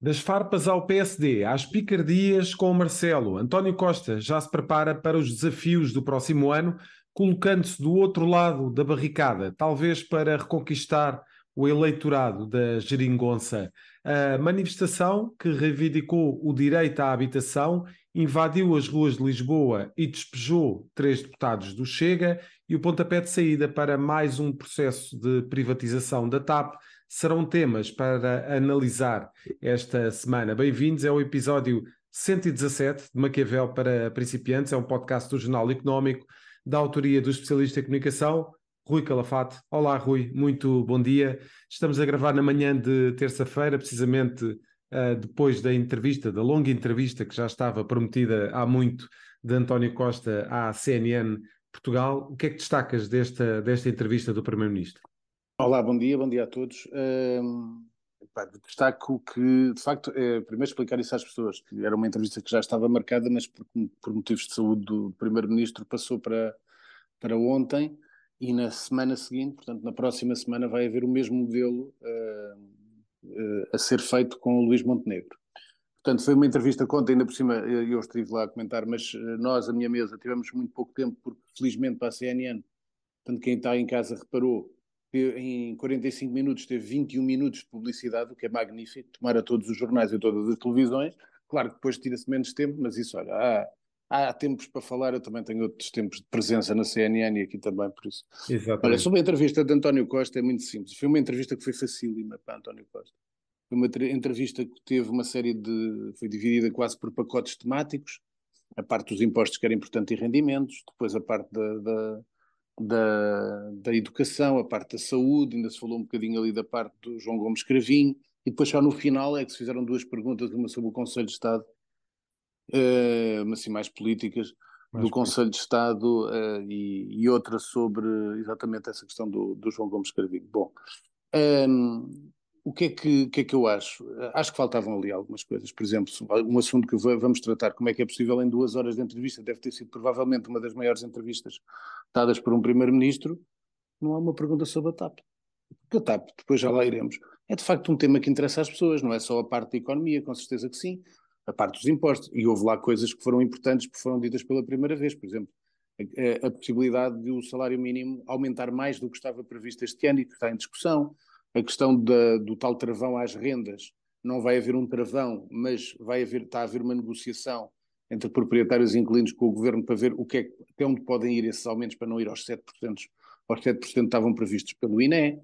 Das farpas ao PSD, às picardias com o Marcelo, António Costa já se prepara para os desafios do próximo ano, colocando-se do outro lado da barricada, talvez para reconquistar o eleitorado da Geringonça. A manifestação, que reivindicou o direito à habitação, invadiu as ruas de Lisboa e despejou três deputados do Chega, e o pontapé de saída para mais um processo de privatização da TAP serão temas para analisar esta semana. Bem-vindos ao episódio 117 de Maquiavel para Principiantes, é um podcast do Jornal Económico, da autoria do especialista em comunicação, Rui Calafate. Olá, Rui, muito bom dia. Estamos a gravar na manhã de terça-feira, precisamente uh, depois da entrevista, da longa entrevista que já estava prometida há muito de António Costa à CNN Portugal. O que é que destacas desta, desta entrevista do Primeiro-Ministro? Olá, bom dia, bom dia a todos. Um, pá, destaco que, de facto, é, primeiro explicar isso às pessoas, que era uma entrevista que já estava marcada, mas por, por motivos de saúde do Primeiro-Ministro passou para, para ontem e na semana seguinte, portanto, na próxima semana, vai haver o mesmo modelo uh, uh, a ser feito com o Luís Montenegro. Portanto, foi uma entrevista conta, ainda por cima, eu estive lá a comentar, mas nós, a minha mesa, tivemos muito pouco tempo, porque felizmente para a CNN, portanto, quem está em casa reparou, em 45 minutos teve 21 minutos de publicidade, o que é magnífico, tomara todos os jornais e todas as televisões. Claro que depois tira-se menos tempo, mas isso, olha, há, há tempos para falar, eu também tenho outros tempos de presença na CNN e aqui também, por isso. Exatamente. Olha, sobre a entrevista de António Costa é muito simples. Foi uma entrevista que foi facílima para António Costa. Foi uma entrevista que teve uma série de. foi dividida quase por pacotes temáticos. A parte dos impostos que era importante e rendimentos, depois a parte da, da da, da educação, a parte da saúde, ainda se falou um bocadinho ali da parte do João Gomes Cravinho, e depois só no final é que se fizeram duas perguntas, uma sobre o Conselho de Estado, uh, assim mais políticas, mais do Conselho de Estado uh, e, e, outra sobre exatamente essa questão do, do João Gomes Cravinho. Bom, um, ehm, o que é que, que, é que eu acho? Acho que faltavam ali algumas coisas. Por exemplo, um assunto que vamos tratar, como é que é possível em duas horas de entrevista, deve ter sido provavelmente uma das maiores entrevistas dadas por um primeiro-ministro, não há uma pergunta sobre a TAP. Porque a TAP, depois já lá iremos, é de facto um tema que interessa às pessoas, não é só a parte da economia, com certeza que sim, a parte dos impostos. E houve lá coisas que foram importantes porque foram ditas pela primeira vez, por exemplo, a, a possibilidade de o salário mínimo aumentar mais do que estava previsto este ano e que está em discussão a questão da, do tal travão às rendas, não vai haver um travão, mas vai haver, está a haver uma negociação entre proprietários e inquilinos com o governo para ver o que é, até onde podem ir esses aumentos para não ir aos 7%, aos 7% que estavam previstos pelo INE.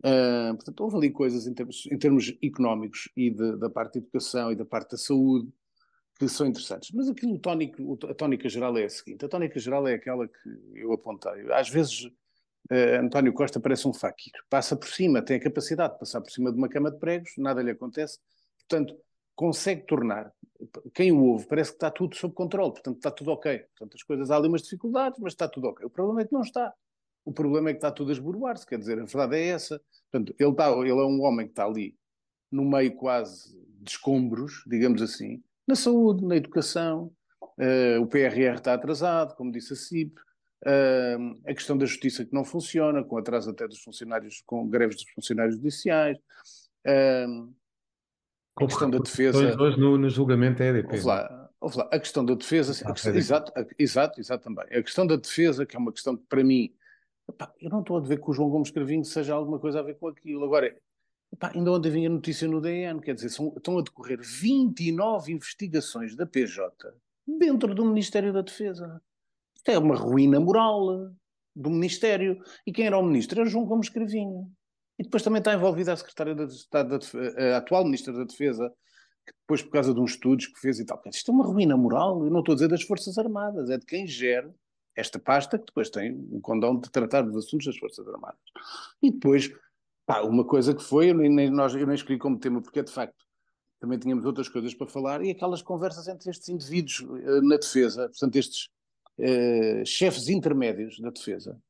Uh, portanto, houve ali coisas em termos, em termos económicos e de, da parte da educação e da parte da saúde que são interessantes. Mas aquilo, tónico, a tónica geral é a seguinte: a tónica geral é aquela que eu apontei. Às vezes Uh, António Costa parece um faquir. Passa por cima, tem a capacidade de passar por cima de uma cama de pregos, nada lhe acontece. Portanto, consegue tornar. Quem o ouve parece que está tudo sob controle, portanto está tudo ok. Portanto, as coisas há ali umas dificuldades, mas está tudo ok. O problema é que não está. O problema é que está tudo a esboroar-se, quer dizer, a verdade é essa. Portanto, ele, está, ele é um homem que está ali no meio quase de escombros, digamos assim, na saúde, na educação, uh, o PRR está atrasado, como disse a CIP, Uh, a questão da justiça que não funciona, com atraso até dos funcionários, com greves dos funcionários judiciais, uh, a questão da defesa. Hoje no, no julgamento é EDP. Ouve lá, ouve lá, a questão da defesa, ah, a questão, exato, a, exato, exato também. A questão da defesa, que é uma questão que para mim, epá, eu não estou a ver que o João Gomes Cravinho seja alguma coisa a ver com aquilo. Agora, epá, ainda ontem vinha notícia no DN, quer dizer, são, estão a decorrer 29 investigações da PJ dentro do Ministério da Defesa. Isto é uma ruína moral do Ministério. E quem era o Ministro? Era João Gomes Cravinho. E depois também está envolvida a Secretária de Estado, a atual Ministra da Defesa, que depois, por causa de uns estudos que fez e tal. Isto é uma ruína moral. Eu não estou a dizer das Forças Armadas, é de quem gera esta pasta, que depois tem o condão de tratar dos assuntos das Forças Armadas. E depois, pá, uma coisa que foi, eu nem, nós, eu nem escolhi como tema, porque de facto também tínhamos outras coisas para falar, e aquelas conversas entre estes indivíduos uh, na defesa, portanto, estes eh, chefes intermédios da defesa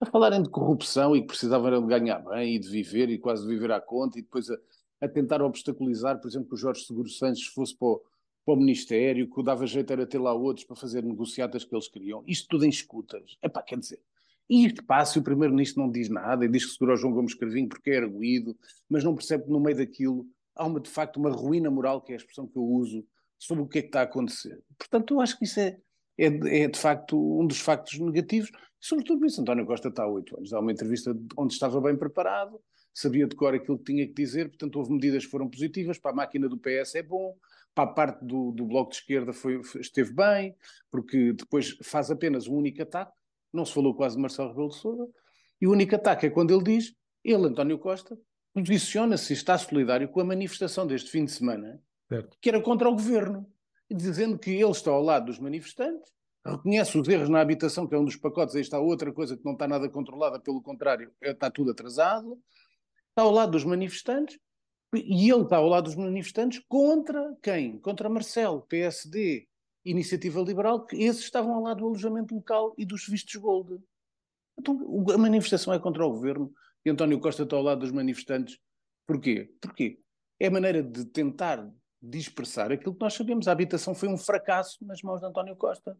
a falarem de corrupção e que precisavam de ganhar bem e de viver e quase de viver à conta e depois a, a tentar obstaculizar, por exemplo, que o Jorge Seguro Santos fosse para o, para o Ministério, que o dava jeito era ter lá outros para fazer negociatas que eles queriam. Isto tudo em escutas. Epá, quer dizer, e passa o Primeiro-Ministro não diz nada e diz que segura João Gomes Carvinho porque é arguído, mas não percebe que no meio daquilo há uma, de facto uma ruína moral, que é a expressão que eu uso, sobre o que é que está a acontecer. Portanto, eu acho que isso é, é, é de facto um dos factos negativos, sobretudo isso. António Costa está há oito anos, dá uma entrevista onde estava bem preparado, sabia de cor aquilo que tinha que dizer, portanto houve medidas que foram positivas, para a máquina do PS é bom, para a parte do, do Bloco de Esquerda foi, esteve bem, porque depois faz apenas um único ataque, não se falou quase de Marcelo Rebelo de Sousa, e o único ataque é quando ele diz, ele, António Costa, posiciona-se e está solidário com a manifestação deste fim de semana, certo. que era contra o governo, dizendo que ele está ao lado dos manifestantes, reconhece os erros na habitação, que é um dos pacotes, aí está outra coisa que não está nada controlada, pelo contrário, é, está tudo atrasado, está ao lado dos manifestantes, e ele está ao lado dos manifestantes contra quem? Contra Marcelo, PSD, Iniciativa Liberal, que esses estavam ao lado do alojamento local e dos vistos gold. Então, a manifestação é contra o governo e António Costa está ao lado dos manifestantes. Porquê? Porquê? É a maneira de tentar dispersar aquilo que nós sabemos. A habitação foi um fracasso nas mãos de António Costa.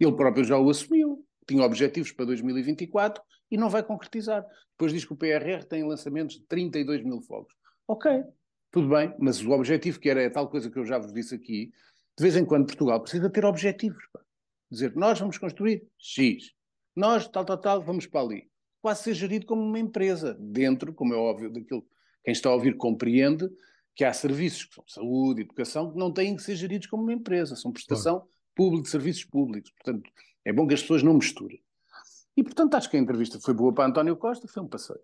Ele próprio já o assumiu. Tinha objetivos para 2024 e não vai concretizar. Depois diz que o PRR tem lançamentos de 32 mil fogos. Ok, tudo bem, mas o objetivo que era é tal coisa que eu já vos disse aqui, de vez em quando Portugal precisa ter objetivos. Pá. Dizer, nós vamos construir X. Nós, tal, tal, tal, vamos para ali. Quase ser gerido como uma empresa, dentro, como é óbvio, daquilo quem está a ouvir compreende, que há serviços, que são saúde, educação, que não têm que ser geridos como uma empresa, são prestação claro. pública de serviços públicos. Portanto, é bom que as pessoas não misturem. E, portanto, acho que a entrevista foi boa para António Costa, foi um passeio.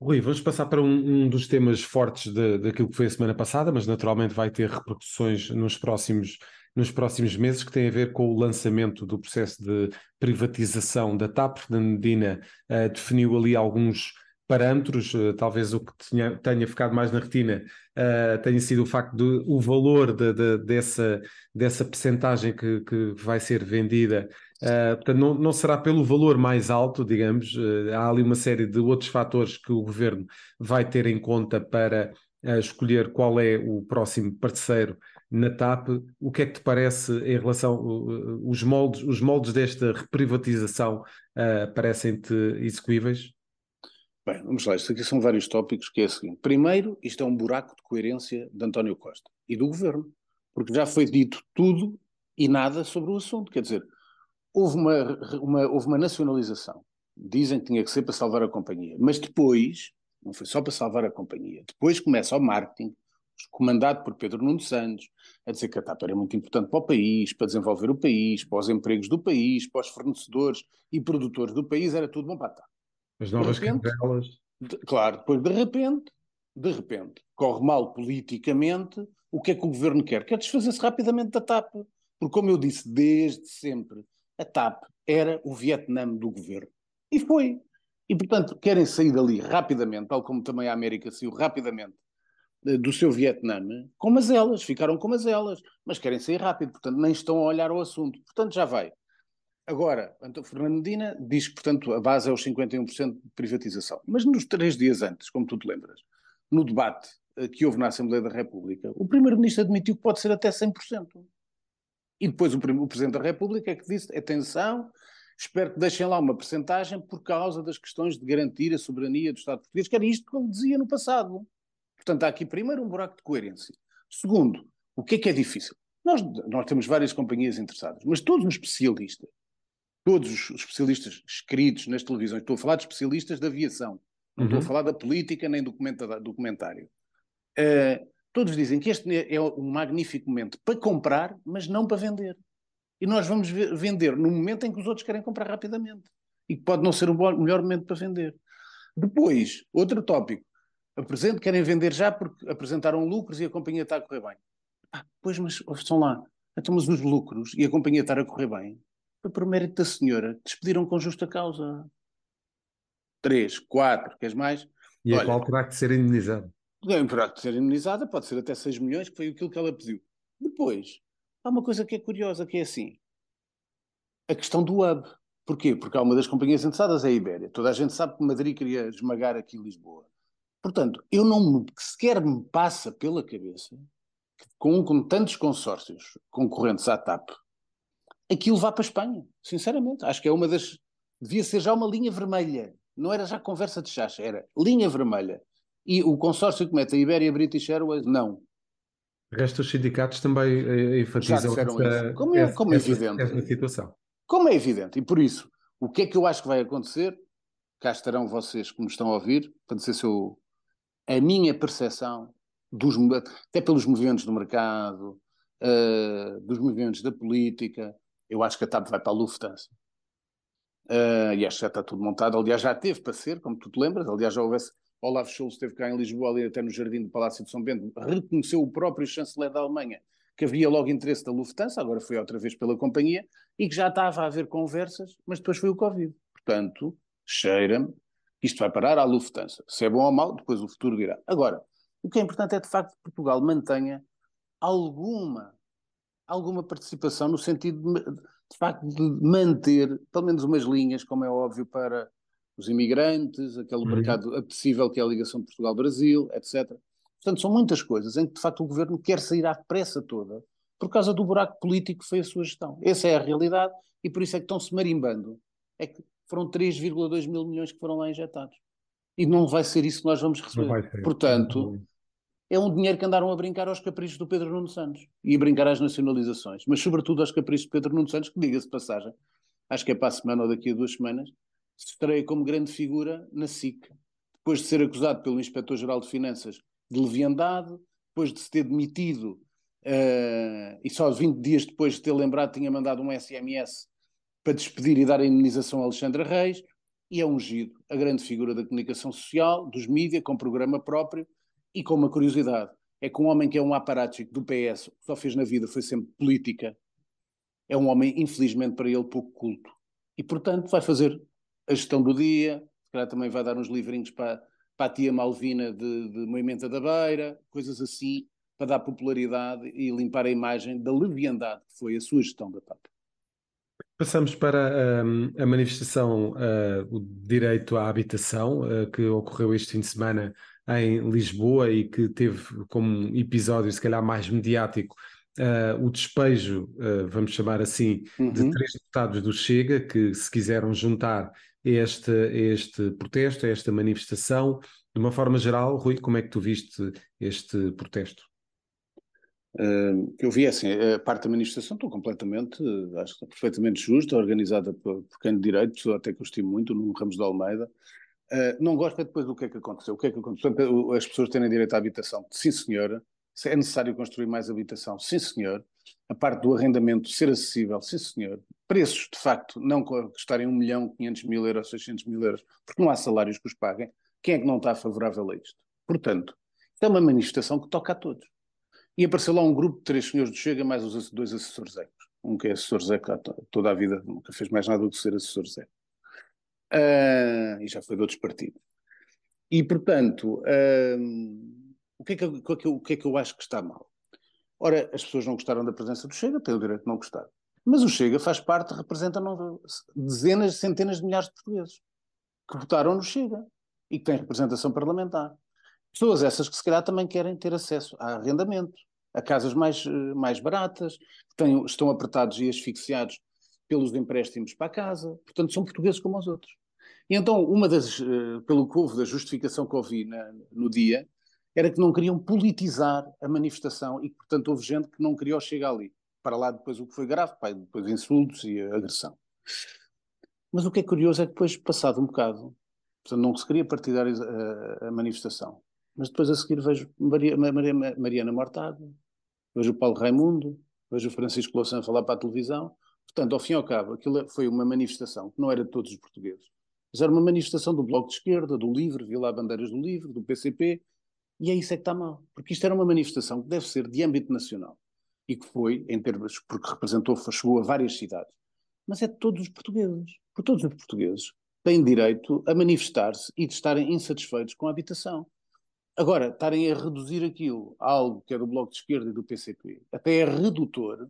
Rui, vamos passar para um, um dos temas fortes de, daquilo que foi a semana passada, mas naturalmente vai ter repercussões nos próximos, nos próximos meses, que tem a ver com o lançamento do processo de privatização da TAP. Fernando Medina uh, definiu ali alguns parâmetros, uh, talvez o que tinha, tenha ficado mais na retina uh, tenha sido o facto de o valor de, de, dessa, dessa percentagem que, que vai ser vendida. Uh, portanto, não, não, será pelo valor mais alto, digamos, uh, há ali uma série de outros fatores que o governo vai ter em conta para escolher qual é o próximo parceiro na TAP. O que é que te parece em relação os moldes, os moldes desta reprivatização parecem-te execuíveis? Bem, vamos lá, isto aqui são vários tópicos, que é o seguinte. Primeiro, isto é um buraco de coerência de António Costa e do governo, porque já foi dito tudo e nada sobre o assunto. Quer dizer, houve uma, uma, houve uma nacionalização. Dizem que tinha que ser para salvar a companhia, mas depois, não foi só para salvar a companhia, depois começa o marketing, comandado por Pedro Nuno Santos, a dizer que a TAP era muito importante para o país, para desenvolver o país, para os empregos do país, para os fornecedores e produtores do país, era tudo bom para a TAP. As novas de repente, de, Claro, depois de repente, de repente, corre mal politicamente, o que é que o governo quer? Quer desfazer-se rapidamente da TAP. Porque, como eu disse desde sempre, a TAP era o Vietnã do governo. E foi. E, portanto, querem sair dali rapidamente, tal como também a América saiu rapidamente eh, do seu Vietnã, com elas, ficaram com elas, mas querem sair rápido, portanto, nem estão a olhar o assunto. Portanto, já vai. Agora, Fernando Medina diz que, portanto, a base é os 51% de privatização. Mas nos três dias antes, como tu te lembras, no debate eh, que houve na Assembleia da República, o Primeiro-Ministro admitiu que pode ser até 100%. E depois o, o, Presidente da República é que disse, atenção, espero que deixem lá uma percentagem por causa das questões de garantir a soberania do Estado português, que era isto que ele dizia no passado. Portanto, há aqui primeiro um buraco de coerência. Segundo, o que é que é difícil? Nós, nós temos várias companhias interessadas, mas todos os especialistas todos os especialistas escritos nas televisões, estou a falar de especialistas da aviação, não uhum. estou a uhum. falar da política nem do documentário. Uh, todos dizem que este é um magnífico momento para comprar, mas não para vender. E nós vamos vender no momento em que os outros querem comprar rapidamente. E que pode não ser o melhor momento para vender. Depois, outro tópico. Apresento, querem vender já porque apresentaram lucros e a companhia está a correr bem. Ah, pois, mas estão lá. Então, mas os lucros e a companhia está a correr bem foi por mérito da senhora, despediram com justa causa. Três, quatro, queres mais? E Olha, a qual terá que ser indemnizada? Terá que ser indemnizada, pode ser até 6 milhões, que foi aquilo que ela pediu. Depois, há uma coisa que é curiosa, que é assim, a questão do hub. Porquê? Porque há uma das companhias interessadas, é a Ibéria. Toda a gente sabe que Madrid queria esmagar aqui Lisboa. Portanto, eu não me, sequer me passa pela cabeça que com, com tantos consórcios concorrentes à TAP, aquilo vá para a Espanha, sinceramente. Acho que é uma das. Devia ser já uma linha vermelha. Não era já conversa de chacha, era linha vermelha. E o consórcio que mete a Ibéria British Airways, não. O resto dos sindicatos também eh, enfatizam essa, isso. Como é, essa, como é evidente. Essa, essa situação. Como é evidente. E por isso, o que é que eu acho que vai acontecer? Cá estarão vocês que me estão a ouvir, para dizer se eu, a minha percepção, dos, até pelos movimentos do mercado, uh, dos movimentos da política, eu acho que a TAP vai para a Lufthansa. Uh, e acho que já está tudo montado. Aliás, já teve para ser, como tu te lembras. Aliás, já houvesse. Olaf Scholz esteve cá em Lisboa, ali até no jardim do Palácio de São Bento, reconheceu o próprio chanceler da Alemanha que havia logo interesse da Lufthansa, agora foi outra vez pela companhia, e que já estava a haver conversas, mas depois foi o Covid. Portanto, cheira-me que isto vai parar à Lufthansa. Se é bom ou mau, depois o futuro dirá. Agora, o que é importante é de facto que Portugal mantenha alguma, alguma participação no sentido de, de facto de manter pelo menos umas linhas, como é óbvio, para os imigrantes, aquele uhum. mercado apetecível que é a ligação de Portugal-Brasil, etc. Portanto, são muitas coisas em que de facto o governo quer sair à pressa toda por causa do buraco político que foi a sua gestão. Essa é a realidade e por isso é que estão-se marimbando. É que foram 3,2 mil milhões que foram lá injetados. E não vai ser isso que nós vamos receber. Portanto, é um dinheiro que andaram a brincar aos caprichos do Pedro Nuno Santos e a brincar às nacionalizações, mas sobretudo aos caprichos do Pedro Nuno Santos, que diga-se passagem, acho que é para a semana ou daqui a duas semanas, se estreia como grande figura na SIC, depois de ser acusado pelo Inspetor-Geral de Finanças de leviandade, depois de se ter demitido uh, e só 20 dias depois de ter lembrado tinha mandado um SMS para despedir e dar a indenização a Alexandre Reis, e é ungido a grande figura da comunicação social, dos mídias, com programa próprio, e com uma curiosidade, é que um homem que é um aparático do PS, que só fez na vida foi sempre política, é um homem, infelizmente para ele, pouco culto. E, portanto, vai fazer a gestão do dia, se calhar também vai dar uns livrinhos para, para a tia Malvina de, de Moimenta da Beira, coisas assim, para dar popularidade e limpar a imagem da leviandade que foi a sua gestão da TAP. Passamos para um, a manifestação, uh, o direito à habitação, uh, que ocorreu este fim de semana em Lisboa e que teve como episódio, se calhar mais mediático, uh, o despejo, uh, vamos chamar assim, uhum. de três deputados do Chega que se quiseram juntar a este, este protesto, a esta manifestação. De uma forma geral, Rui, como é que tu viste este protesto? Uh, eu vi assim, a parte da manifestação estou completamente, acho que está perfeitamente justa, organizada por, por quem de direito, pessoa até que eu estimo muito, no Ramos de Almeida, Uh, não gosto é depois do que é que aconteceu. O que é que aconteceu? As pessoas terem direito à habitação. Sim, senhora. É necessário construir mais habitação. Sim, senhor. A parte do arrendamento ser acessível. Sim, senhor. Preços, de facto, não custarem 1 milhão, 500 mil euros, 600 mil euros, porque não há salários que os paguem. Quem é que não está favorável a isto? Portanto, é uma manifestação que toca a todos. E apareceu lá um grupo de três senhores do Chega, mais os dois assessores Zé. Um que é assessor que toda a vida nunca fez mais nada do que ser assessor Zé uh, e já foi de outros partidos. E, portanto, uh, o, que é que, é o que é que eu acho que está mal? Ora, as pessoas não gostaram da presença do Chega, têm o direito de não gostar. Mas o Chega faz parte, representa dezenas, centenas de milhares de portugueses que votaram no Chega e que têm representação parlamentar. Pessoas essas que se calhar também querem ter acesso a arrendamento, a casas mais, mais baratas, que têm, estão apertados e asfixiados pelos empréstimos para a casa. Portanto, são portugueses como os outros. E então, uma das, uh, pelo que houve da justificação que ouvi na, no dia, era que não queriam politizar a manifestação e que, portanto, houve gente que não queria chegar ali. Para lá depois o que foi grave, depois insultos e agressão. Mas o que é curioso é que depois, passado um bocado, portanto, não se queria partidar a, a manifestação, mas depois a seguir vejo Maria, Maria, Mariana Mortágua, vejo o Paulo Raimundo, vejo o Francisco Louçã falar para a televisão. Portanto, ao fim e ao cabo, aquilo foi uma manifestação que não era de todos os portugueses, mas era uma manifestação do Bloco de Esquerda, do LIVRE, vi lá bandeiras do LIVRE, do PCP, e é isso é que está mal. Porque isto era uma manifestação que deve ser de âmbito nacional e que foi, em termos, porque representou, chegou a várias cidades, mas é de todos os portugueses. Por todos os portugueses têm direito a manifestar-se e de estarem insatisfeitos com a habitação. Agora, estarem a reduzir aquilo a algo que é do Bloco de Esquerda e do PCP, até é redutor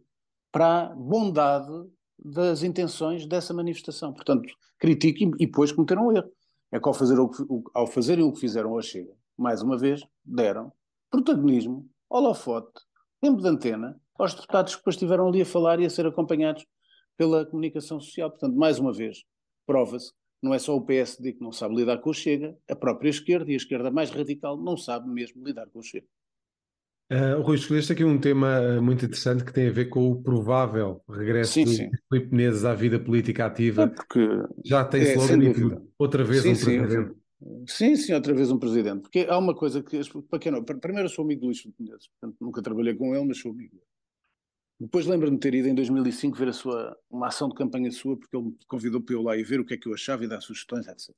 para a bondade das intenções dessa manifestação. Portanto, critico e, depois cometeram um erro. É que ao, fazer o, o, ao fazerem o que fizeram ao Chega, mais uma vez, deram protagonismo, holofote, tempo de antena aos deputados que depois estiveram ali a falar e a ser acompanhados pela comunicação social. Portanto, mais uma vez, prova-se não é só o PSD que não sabe lidar com o Chega, a própria esquerda e a esquerda mais radical não sabe mesmo lidar com o Chega. Uh, Rui, escolheste aqui um tema muito interessante que tem a ver com o provável regresso sim, de Filipe Menezes à vida política ativa. É porque já tem é, slogan outra vez sim, um sim, presidente. Sim, sim, outra vez um presidente. Porque há uma coisa que, para quem não, primeiro eu sou amigo do Luís Filipe Menezes, portanto nunca trabalhei com ele, mas sou amigo. Depois lembro-me de ter ido em 2005 ver a sua, uma ação de campanha sua, porque ele me convidou para eu lá e ver o que é que eu achava e dar sugestões, etc.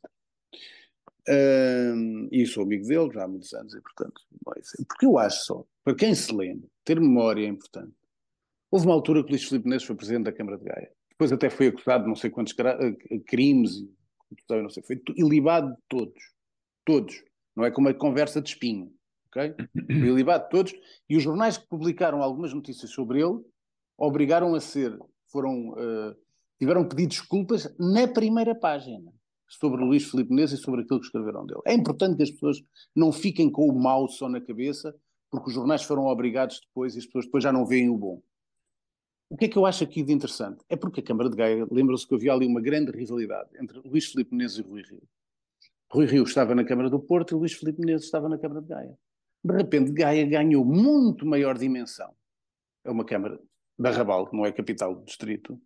Uh, e sou amigo dele já há muitos anos, e portanto, porque eu acho só, para quem se lembra, ter memória é importante. Houve uma altura que Luís Filipe Neves foi presidente da Câmara de Gaia. Depois até foi acusado de não sei quantos eh, crimes e não sei, foi ilibado de todos. Todos. Não é como a conversa de espinho. Okay? Foi ilibado de todos. E os jornais que publicaram algumas notícias sobre ele obrigaram a ser, foram, uh, tiveram pedir desculpas na primeira página sobre Luís Filipe Menezes e sobre aquilo que escreveram dele. É importante que as pessoas não fiquem com o mau só na cabeça, porque os jornais foram obrigados depois e as pessoas depois já não veem o bom. O que é que eu acho aqui de interessante? É porque a Câmara de Gaia, lembram-se que havia ali uma grande rivalidade entre Luís Filipe Menezes e Rui Rio. Rui Rio estava na Câmara do Porto e Luís Filipe Menezes estava na Câmara de Gaia. De repente, Gaia ganhou muito maior dimensão. É uma Câmara da Raval, que não é capital do distrito,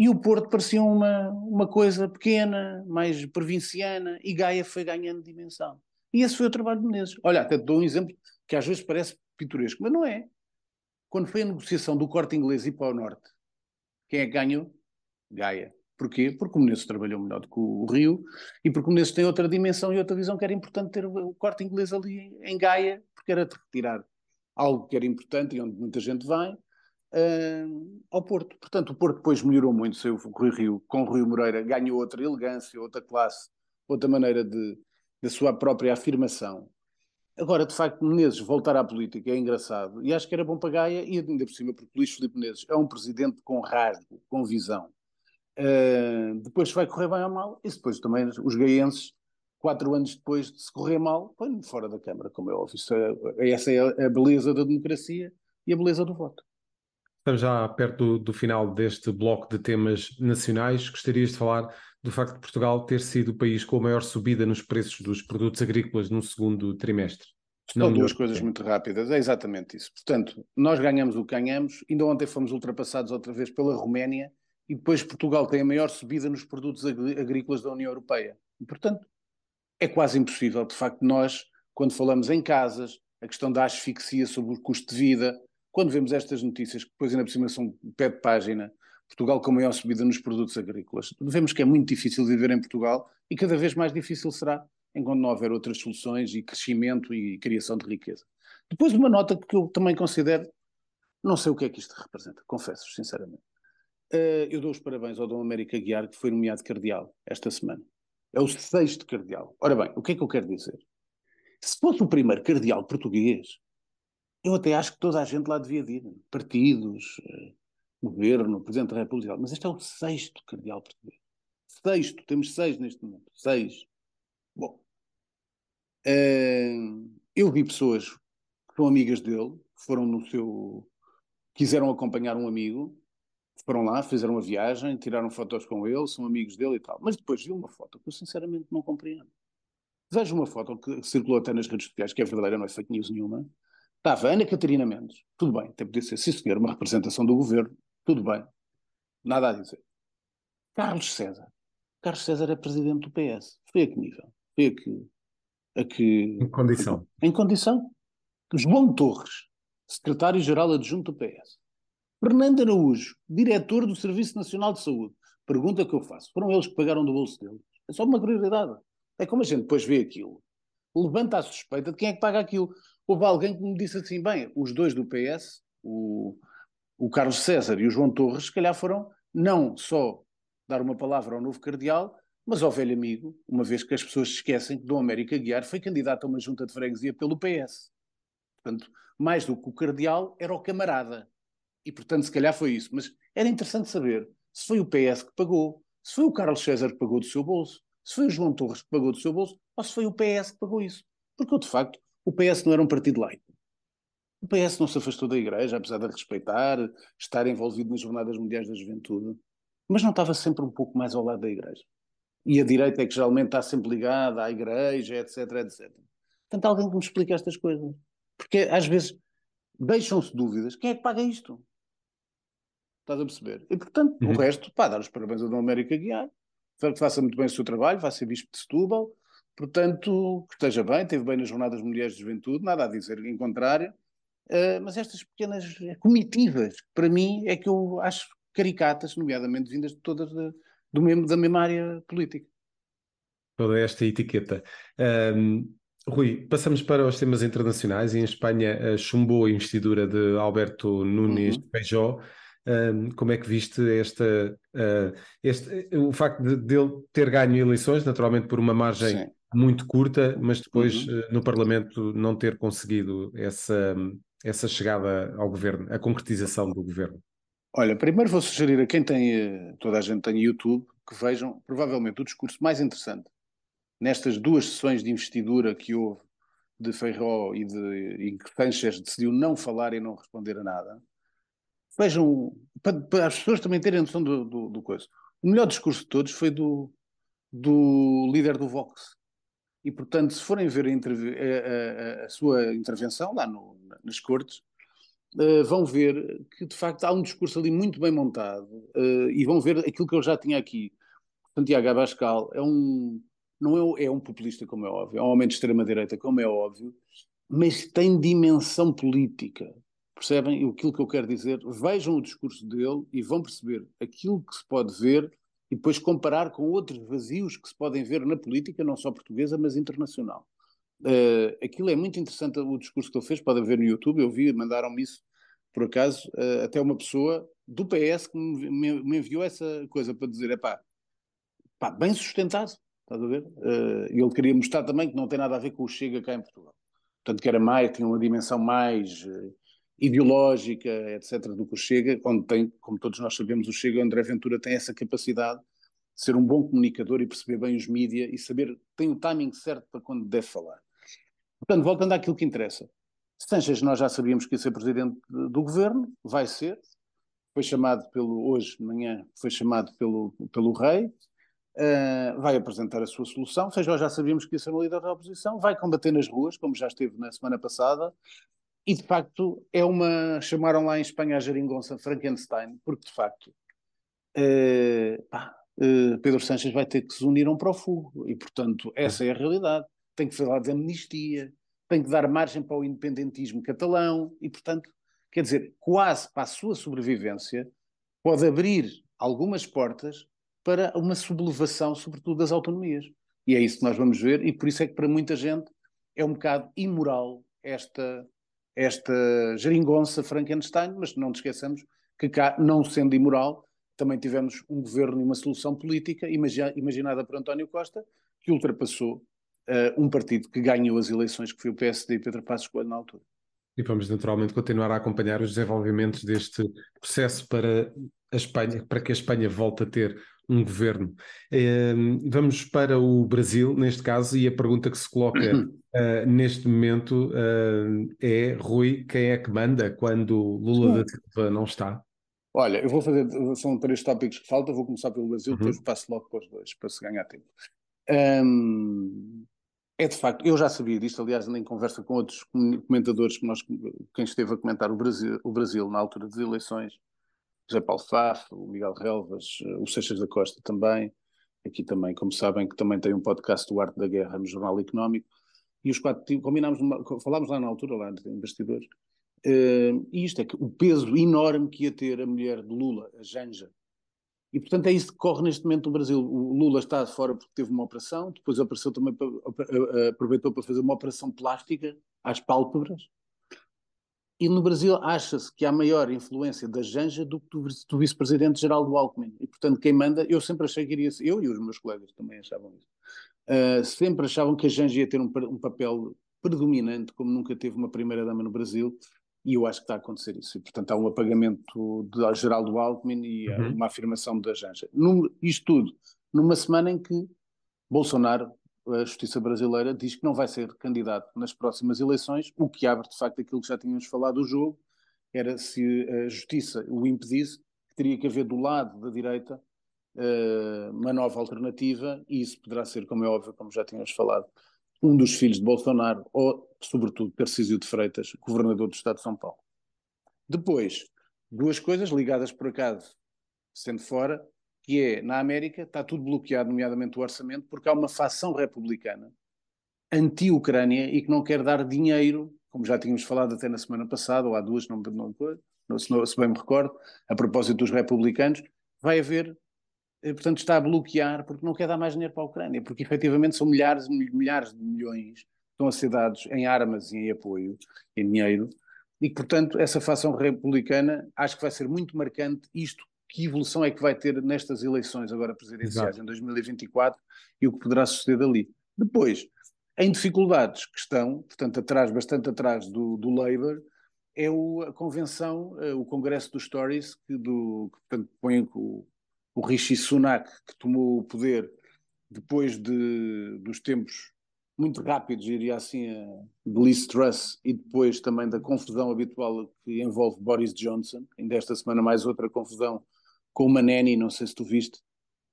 e o Porto parecia uma, uma coisa pequena, mais provinciana, e Gaia foi ganhando dimensão. E esse foi o trabalho de Menezes. Olha, até dou um exemplo que às vezes parece pitoresco, mas não é. Quando foi a negociação do corte inglês e para o norte, quem é que ganhou? Gaia. Porquê? Porque o Menezes trabalhou melhor do que o Rio e porque o Menezes tem outra dimensão e outra visão que era importante ter o corte inglês ali em Gaia, porque era de retirar algo que era importante e onde muita gente vai, uh, ao Porto. Portanto, o Porto depois melhorou muito, saiu o Rui Rio, com o Rui Moreira, ganhou outra elegância, outra classe, outra maneira de, da sua própria afirmação. Agora, de facto, Menezes voltar à política é engraçado e acho que era bom para Gaia e ainda por cima, porque Luís Filipe Menezes é um presidente com rasgo, com visão. Uh, depois vai correr bem ou mal, e depois também os gaienses, quatro anos depois, se correr mal, põe-me fora da Câmara, como é óbvio. É, essa é a beleza da democracia e a beleza do voto. Estamos já perto do, do, final deste bloco de temas nacionais. Gostarias de falar do facto de Portugal ter sido o país com a maior subida nos preços dos produtos agrícolas no segundo trimestre? São duas coisas muito rápidas, é exatamente isso. Portanto, nós ganhamos o que ganhamos, ainda ontem fomos ultrapassados outra vez pela Roménia e depois Portugal tem a maior subida nos produtos agrícolas da União Europeia. E, portanto, é quase impossível, de facto, nós, quando falamos em casas, a questão da asfixia sobre o custo de vida, quando vemos estas notícias, que depois ainda por cima são pé de página, Portugal com maior subida nos produtos agrícolas, vemos que é muito difícil viver em Portugal e cada vez mais difícil será enquanto não houver outras soluções e crescimento e criação de riqueza. Depois uma nota que eu também considero, não sei o que é que isto representa, confesso sinceramente. Uh, eu dou os parabéns ao Dom América Guiar, que foi nomeado cardeal esta semana. É o sexto cardeal. Ora bem, o que é que eu quero dizer? Se fosse o primeiro cardeal português, eu até acho que toda a gente lá devia ir, partidos, eh, governo, Presidente da República, mas este é o sexto cardeal português. Sexto, temos seis neste momento, seis. Bom, uh, eu vi pessoas que são amigas dele, que foram no seu. quiseram acompanhar um amigo, foram lá, fizeram uma viagem, tiraram fotos com ele, são amigos dele e tal. Mas depois vi uma foto que eu sinceramente não compreendo. Vejo uma foto que circulou até nas redes sociais, que é verdadeira, não é fake news nenhuma, Estava Ana Catarina Mendes, tudo bem, até podia ser, sim senhor, uma representação do governo, tudo bem, nada a dizer. Carlos César. Carlos César é presidente do PS. Foi a que nível? Foi a que. A que em condição. Em condição. João Torres, secretário-geral adjunto do PS. Fernando Araújo, diretor do Serviço Nacional de Saúde. Pergunta que eu faço. Foram eles que pagaram do bolso deles. É só uma curiosidade. É como a gente depois vê aquilo. Levanta a suspeita de quem é que paga aquilo houve alguém que me disse assim: bem, os dois do PS, o, o Carlos César e o João Torres, se calhar foram não só dar uma palavra ao novo cardeal, mas ao velho amigo, uma vez que as pessoas esquecem que Dom América Guiar foi candidato a uma junta de freguesia pelo PS. Portanto, mais do que o cardeal, era o camarada. E, portanto, se calhar foi isso. Mas era interessante saber se foi o PS que pagou, se foi o Carlos César que pagou do seu bolso, se foi o João Torres que pagou do seu bolso, ou se foi o PS que pagou isso. Porque eu, de facto, o PS não era um partido laico. O PS não se afastou da Igreja, apesar de respeitar, estar envolvido nas Jornadas Mundiais da Juventude, mas não estava sempre um pouco mais ao lado da Igreja. E a direita é que geralmente está sempre ligada à igreja, etc, etc. Portanto, alguém que me explique estas coisas. Porque às vezes deixam-se dúvidas. Quem é que paga isto? Estás a perceber? E portanto, uhum. o resto, pá, dar os parabéns a Dom América Guiar, que faça muito bem o seu trabalho, vai ser bispo de Setúbal, portanto, que esteja bem, teve bem nas Jornadas Mulheres de Juventude, nada a dizer em contrário, uh, mas estas pequenas comitivas, para mim, é que eu acho caricatas, nomeadamente vindas de todas de, do mesmo, da mesma área política. Toda esta etiqueta. Um, Rui, passamos para os temas internacionais. Em Espanha, chumbou a investidura de Alberto Nunes uhum. Feijó. Um, como é que viste esta, uh, este, o facto de, de ele ter ganho eleições, naturalmente por uma margem Sim. Muito curta, mas depois uhum. uh, no Parlamento não ter conseguido essa, essa chegada ao governo, a concretização do governo? Olha, primeiro vou sugerir a quem tem, eh, toda a gente tem YouTube, que vejam provavelmente o discurso mais interessante nestas duas sessões de investidura que houve de Feijó e de e que Sanchez decidiu não falar e não responder a nada. Vejam, para, para as pessoas também terem noção do, do, do, coisa. O melhor discurso de todos foi do, do líder do Vox. E, portanto, se forem ver a, a, a, sua intervenção lá no, nas cortes, uh, vão ver que, de facto, há um discurso ali muito bem montado uh, e vão ver aquilo que eu já tinha aqui. Santiago Abascal é um, não é, é um populista, como é óbvio, é um homem de extrema-direita, como é óbvio, mas tem dimensão política. Percebem aquilo que eu quero dizer? Vejam o discurso dele e vão perceber aquilo que se pode ver e depois comparar com outros vazios que se podem ver na política, não só portuguesa, mas internacional. Uh, aquilo é muito interessante, o discurso que ele fez, podem ver no YouTube, eu vi, mandaram-me isso, por acaso, uh, até uma pessoa do PS que me, me enviou essa coisa para dizer, é pá, bem sustentado, estás a ver? Uh, ele queria mostrar também que não tem nada a ver com o Chega cá em Portugal. Portanto, que era mais, tinha uma dimensão mais uh, ideológica, etc., do que o Chega, onde tem, como todos nós sabemos, o Chega, André Ventura tem essa capacidade de ser um bom comunicador e perceber bem os mídias e saber, tem o timing certo para quando deve falar. Portanto, voltando àquilo que interessa. Sanches, nós já sabíamos que ia ser presidente do governo, vai ser, foi chamado pelo, hoje manhã, foi chamado pelo, pelo rei, Uh, vai apresentar a sua solução. Ou seja, já sabíamos que ia ser um líder da oposição, vai combater nas ruas, como já esteve na semana passada, e de facto é uma. Chamaram lá em Espanha a geringonça Frankenstein, porque de facto pá, uh, Pedro Sánchez vai ter que se unir a um prófugo, e portanto essa é a realidade. Tem que falar de amnistia, tem que dar margem para o independentismo catalão, e portanto, quer dizer, quase para a sua sobrevivência, pode abrir algumas portas para uma sublevação, sobretudo das autonomias. E é isso que nós vamos ver, e por isso é que para muita gente é um bocado imoral esta, esta geringonça Frankenstein, mas não nos esqueçamos que cá, não sendo imoral, também tivemos um governo e uma solução política imaginada por António Costa, que ultrapassou uh, um partido que ganhou as eleições, que foi o PSD e Pedro Passos Coelho na altura. E vamos naturalmente continuar a acompanhar os desenvolvimentos deste processo para a Espanha, para que a Espanha volte a ter um governo. Uh, vamos para o Brasil, neste caso, e a pergunta que se coloca uh, neste momento uh, é: Rui, quem é que manda quando Lula da Silva não está? Olha, eu vou fazer, são três tópicos que faltam, vou começar pelo Brasil, uhum. depois passo logo para os dois, para se ganhar tempo. Um, é de facto, eu já sabia disto, aliás, em conversa com outros comentadores, que nós, quem esteve a comentar o Brasil, o Brasil na altura das eleições, José Paulo Faf, o Miguel Relvas, o Seixas da Costa também, aqui também, como sabem, que também tem um podcast do Arte da Guerra no Jornal Económico, e os quatro combinámos, falámos lá na altura, lá em bastidores, uh, e isto é que o peso enorme que ia ter a mulher de Lula, a Janja, e portanto é isso que corre neste momento no Brasil. O Lula está fora porque teve uma operação, depois apareceu também, aproveitou para fazer uma operação plástica às pálpebras, e no Brasil acha-se que há maior influência da Janja do que do, do vice-presidente Geraldo Alckmin. E, portanto, quem manda, eu sempre achei que iria ser, eu e os meus colegas também achavam isso, uh, sempre achavam que a Janja ia ter um, um, papel predominante, como nunca teve uma primeira-dama no Brasil, e eu acho que está a acontecer isso. E, portanto, há um apagamento de Geraldo Alckmin e uhum. uma afirmação da Janja. Num, isto tudo numa semana em que Bolsonaro a justiça brasileira diz que não vai ser candidato nas próximas eleições, o que abre de facto aquilo que já tínhamos falado do jogo, era se a justiça o impedisse, que teria que haver do lado da direita uh, uma nova alternativa, e isso poderá ser, como é óbvio, como já tínhamos falado, um dos filhos de Bolsonaro, ou, sobretudo, Tarcísio de Freitas, governador do Estado de São Paulo. Depois, duas coisas ligadas por acaso, sendo fora, que é, na América, está tudo bloqueado, nomeadamente o orçamento, porque há uma facção republicana anti-Ucrânia e que não quer dar dinheiro, como já tínhamos falado até na semana passada, ou há duas, não, não, não se, bem me recordo, a propósito dos republicanos, vai haver, eh, portanto, está a bloquear porque não quer dar mais dinheiro para a Ucrânia, porque efetivamente são milhares e milhares de milhões que estão a ser dados em armas e em apoio, em dinheiro, e portanto, essa facção republicana acho que vai ser muito marcante isto que evolução é que vai ter nestas eleições agora presidenciais Exato. em 2024 e o que poderá suceder dali. Depois, em dificuldades que estão, portanto, atrás, bastante atrás do, do Labour, é o, a convenção, eh, o Congresso dos Stories, que, do, que portanto, põe o, o Rishi Sunak, que tomou o poder depois de, dos tempos muito rápidos, diria assim, de Liz Truss e depois também da confusão habitual que envolve Boris Johnson. Ainda esta semana mais outra confusão com uma nanny, não sei se tu viste,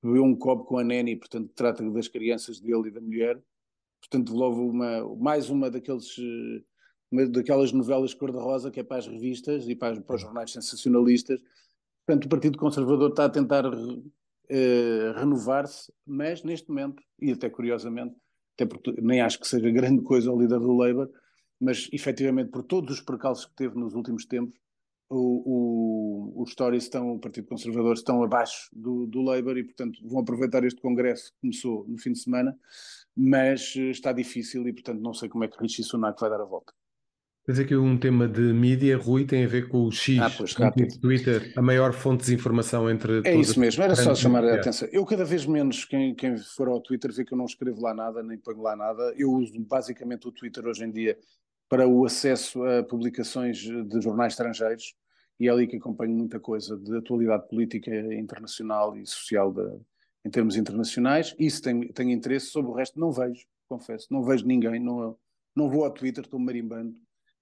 bebeu um copo com a nanny, portanto trata das crianças dele e da mulher. Portanto, logo uma, mais uma daqueles uma daquelas novelas cor-de-rosa que é para as revistas e para, para, os jornais sensacionalistas. Portanto, o Partido Conservador está a tentar uh, renovar-se, mas neste momento, e até curiosamente, até porque nem acho que seja grande coisa o líder do Labour, mas efetivamente por todos os percalços que teve nos últimos tempos, o, o, os Tories estão, o Partido Conservador estão abaixo do, do Labour e, portanto, vão aproveitar este congresso que começou no fim de semana, mas eh, está difícil e, portanto, não sei como é que Rishi Sunak vai dar a volta. Tens aqui um tema de mídia, Rui, tem a ver com o X, ah, pois. Twitter, a maior fonte de desinformação entre É isso mesmo, era só chamar a atenção. Eu cada vez menos, quem, quem for ao Twitter vê que eu não escrevo lá nada, nem ponho lá nada. Eu uso basicamente o Twitter hoje em dia para o acesso a publicações de jornais estrangeiros e é ali que acompanho muita coisa de atualidade política internacional e social de, em termos internacionais. Isso tem, tem interesse, sobre o resto não vejo, confesso, não vejo ninguém, não, não vou ao Twitter, estou marimbando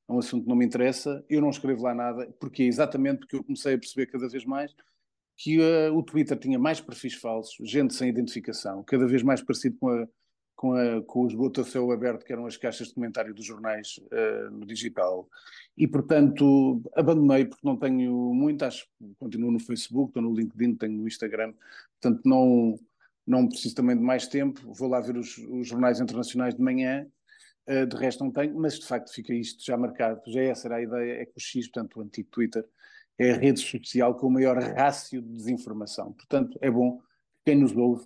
é um assunto que não me interessa, eu não escrevo lá nada, porque é exatamente porque eu comecei a perceber cada vez mais que uh, o Twitter tinha mais perfis falsos, gente sem identificação, cada vez mais parecido com, a, com, a, com os botos a céu aberto, que eram as caixas de comentário dos jornais uh, no digital. E, portanto, abandonei porque não tenho muito, acho continuo no Facebook, estou no LinkedIn, tenho no Instagram, portanto não, não preciso também de mais tempo, vou lá ver os, os jornais internacionais de manhã Uh, de resto não tenho, mas de facto fica isto já marcado. Já essa era a ideia, é que o X, portanto o antigo Twitter, é a rede social com o maior rácio de desinformação. Portanto, é bom quem nos ouve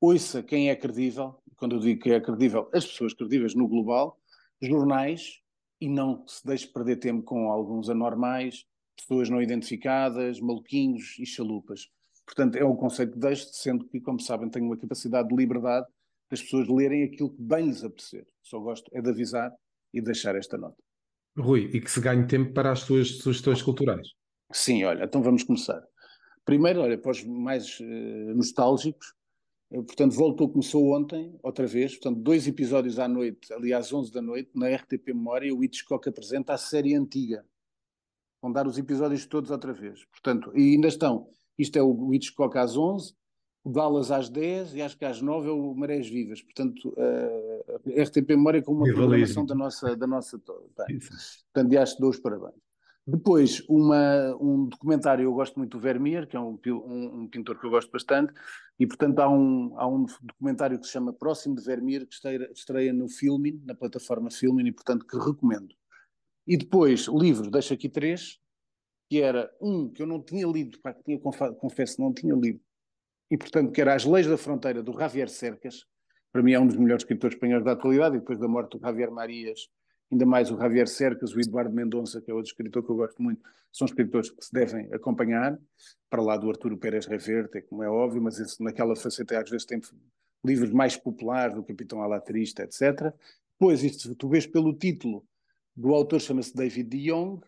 ouça quem é credível, quando eu digo que é credível, as pessoas credíveis no global, jornais, e não se deixe perder tempo com alguns anormais, pessoas não identificadas, maluquinhos e chalupas. Portanto, é um conceito que deixo, sendo que, como sabem, tenho uma capacidade de liberdade das pessoas lerem aquilo que bem lhes apetecer. Só gosto é de avisar e de deixar esta nota. Rui, e que se ganhe tempo para as suas sugestões culturais. Sim, olha, então vamos começar. Primeiro, olha, para os mais uh, nostálgicos, portanto, voltou, começou ontem, outra vez, portanto, dois episódios à noite, ali às 11 da noite, na RTP Memória, o Hitchcock apresenta a série antiga. Vão dar os episódios todos outra vez. Portanto, e ainda estão, isto é o Hitchcock às 11, o Dallas às 10 e acho que às 9 é o Marés Vivas. Portanto, uh, a RTP Memória com uma Rivalismo. programação da nossa, da nossa bem, Portanto, acho que dou os parabéns. Depois, uma, um documentário, eu gosto muito do Vermeer, que é um, um, um, pintor que eu gosto bastante, e portanto há um, há um documentário que se chama Próximo de Vermeer, que estreia, estreia no Filmin, na plataforma Filmin, e portanto que recomendo. E depois, livros, deixo aqui três, que era um que eu não tinha lido, pá, que tinha, confesso, não tinha lido, e, portanto, que era As Leis da Fronteira, do Javier Cercas, para mim é um dos melhores escritores espanhóis da atualidade, e depois da morte do Javier Marias, ainda mais o Javier Cercas, o Eduardo Mendonça, que é outro escritor que eu gosto muito, são escritores que se devem acompanhar, para lá do Arturo Pérez Reverte, como é óbvio, mas esse, naquela faceta às vezes tem livros mais populares, do Capitão Alatrista, etc. Pois, isto, tu vês pelo título do autor, chama-se David de Jong,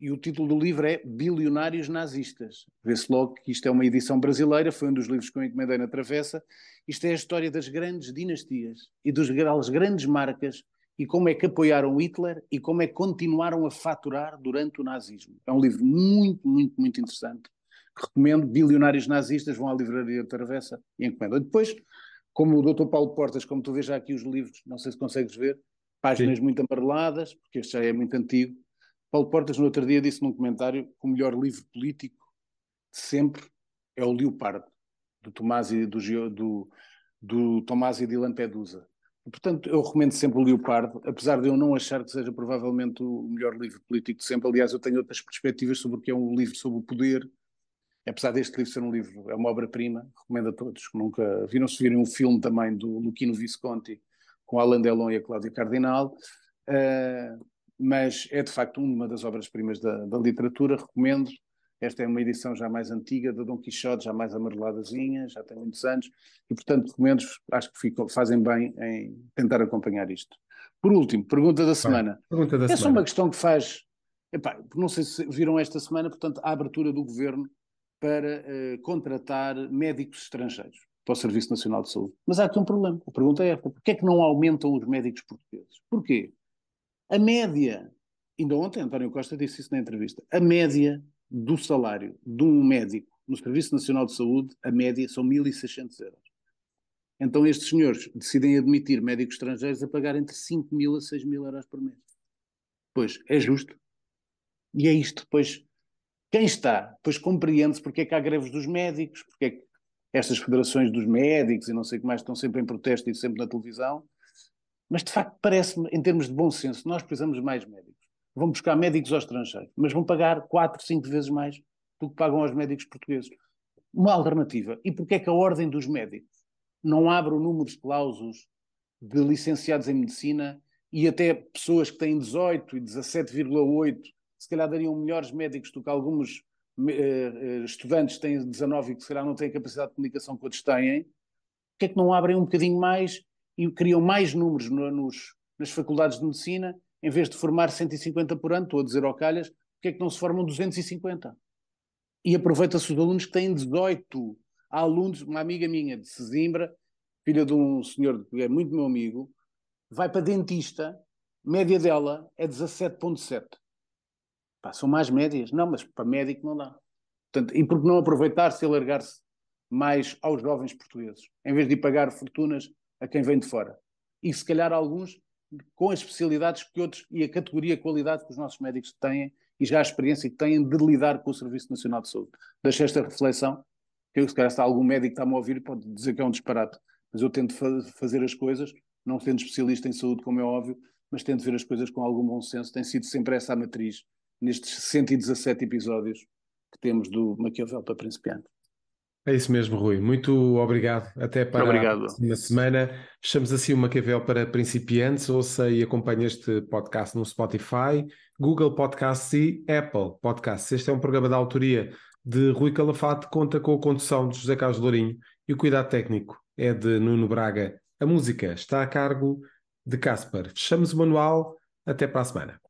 e o título do livro é Bilionários Nazistas. Vê-se logo que isto é uma edição brasileira, foi um dos livros que eu encomendei na Travessa. Isto é a história das grandes dinastias e das grandes marcas e como é que apoiaram Hitler e como é que continuaram a faturar durante o nazismo. É um livro muito, muito, muito interessante, recomendo, bilionários nazistas vão à livraria de Travessa e encomendam. Depois, como o Dr. Paulo Portas, como tu vês já aqui os livros, não sei se consegues ver, páginas Sim. muito amareladas, porque este já é muito antigo. Paulo Portas, no outro dia, disse num comentário que o melhor livro político de sempre é o Leopardo, do Tomás e, do, do, do Tomás e de Lampedusa. Portanto, eu recomendo sempre o Leopardo, apesar de eu não achar que seja provavelmente o melhor livro político de sempre. Aliás, eu tenho outras perspectivas sobre o que é um livro sobre o poder. Apesar deste livro ser um livro, é uma obra-prima, recomendo a todos. Nunca viram se virem um filme também do Luquino Visconti com Alain Delon e a Cláudia Cardinal, uh, mas é de facto uma das obras-primas da, da literatura. Recomendo esta é uma edição já mais antiga da Dom Quixote, já mais amareladazinha, já tem muitos anos, e portanto recomendo, acho que ficam, fazem bem em tentar acompanhar isto. Por último, pergunta da semana. pergunta da Essa semana. é uma questão que faz. Epá, não sei se viram esta semana, portanto, a abertura do governo para uh, contratar médicos estrangeiros para o Serviço Nacional de Saúde. Mas há aqui um problema. A pergunta é esta: porquê é que não aumentam os médicos portugueses? Porquê? A média, ainda ontem António Costa disse isso na entrevista, a média do salário de um médico no Serviço Nacional de Saúde, a média são 1.600 euros. Então estes senhores decidem admitir médicos estrangeiros a pagar entre 5 mil a 6 mil euros por mês. Pois, é justo. E é isto, pois, quem está, pois compreende-se porque é que há greves dos médicos, porque é que estas federações dos médicos e não sei o que mais estão sempre em protesto e sempre na televisão, mas de facto parece-me, em termos de bom senso, nós precisamos de mais médicos vão buscar médicos ao estrangeiro, mas vão pagar 4, 5 vezes mais do que pagam aos médicos portugueses. Uma alternativa. E porquê é que a ordem dos médicos não abre o número de clausos de licenciados em medicina e até pessoas que têm 18 e 17,8 se calhar dariam melhores médicos do que alguns uh, estudantes que têm 19 e que se calhar não têm capacidade de comunicação que outros têm, porquê é que não abrem um bocadinho mais e criam mais números no, nos, nas faculdades de medicina em vez de formar 150 por ano, estou a dizer ao calhas, porque é que não se formam 250? E aproveita-se os alunos que têm 18. Há alunos, uma amiga minha de Sesimbra, filha de um senhor que é muito meu amigo, vai para dentista, média dela é 17.7. são mais médias? Não, mas para médico não dá. Portanto, e por que não aproveitar-se e alargar-se mais aos jovens portugueses, em vez de pagar fortunas a quem vem de fora? E se calhar alguns com as especialidades que outros e a categoria de qualidade que os nossos médicos têm e já a experiência que têm de lidar com o Serviço Nacional de Saúde. Deixei esta reflexão, que eu, se calhar está algum médico está-me a ouvir pode dizer que é um disparate, mas eu tento fa fazer as coisas, não sendo especialista em saúde, como é óbvio, mas tento ver as coisas com algum bom senso. Tem sido sempre essa a matriz nestes 117 episódios que temos do Maquiavel para principiantes. É isso mesmo, Rui. Muito obrigado. Até para obrigado. a próxima semana. Fechamos assim o Maquiavel para principiantes. Ouça e acompanhe este podcast no Spotify, Google Podcasts e Apple Podcasts. Este é um programa da autoria de Rui Calafate, conta com a condução de José Carlos Lourinho e o cuidado técnico é de Nuno Braga. A música está a cargo de Caspar. Fechamos o manual. Até para a semana.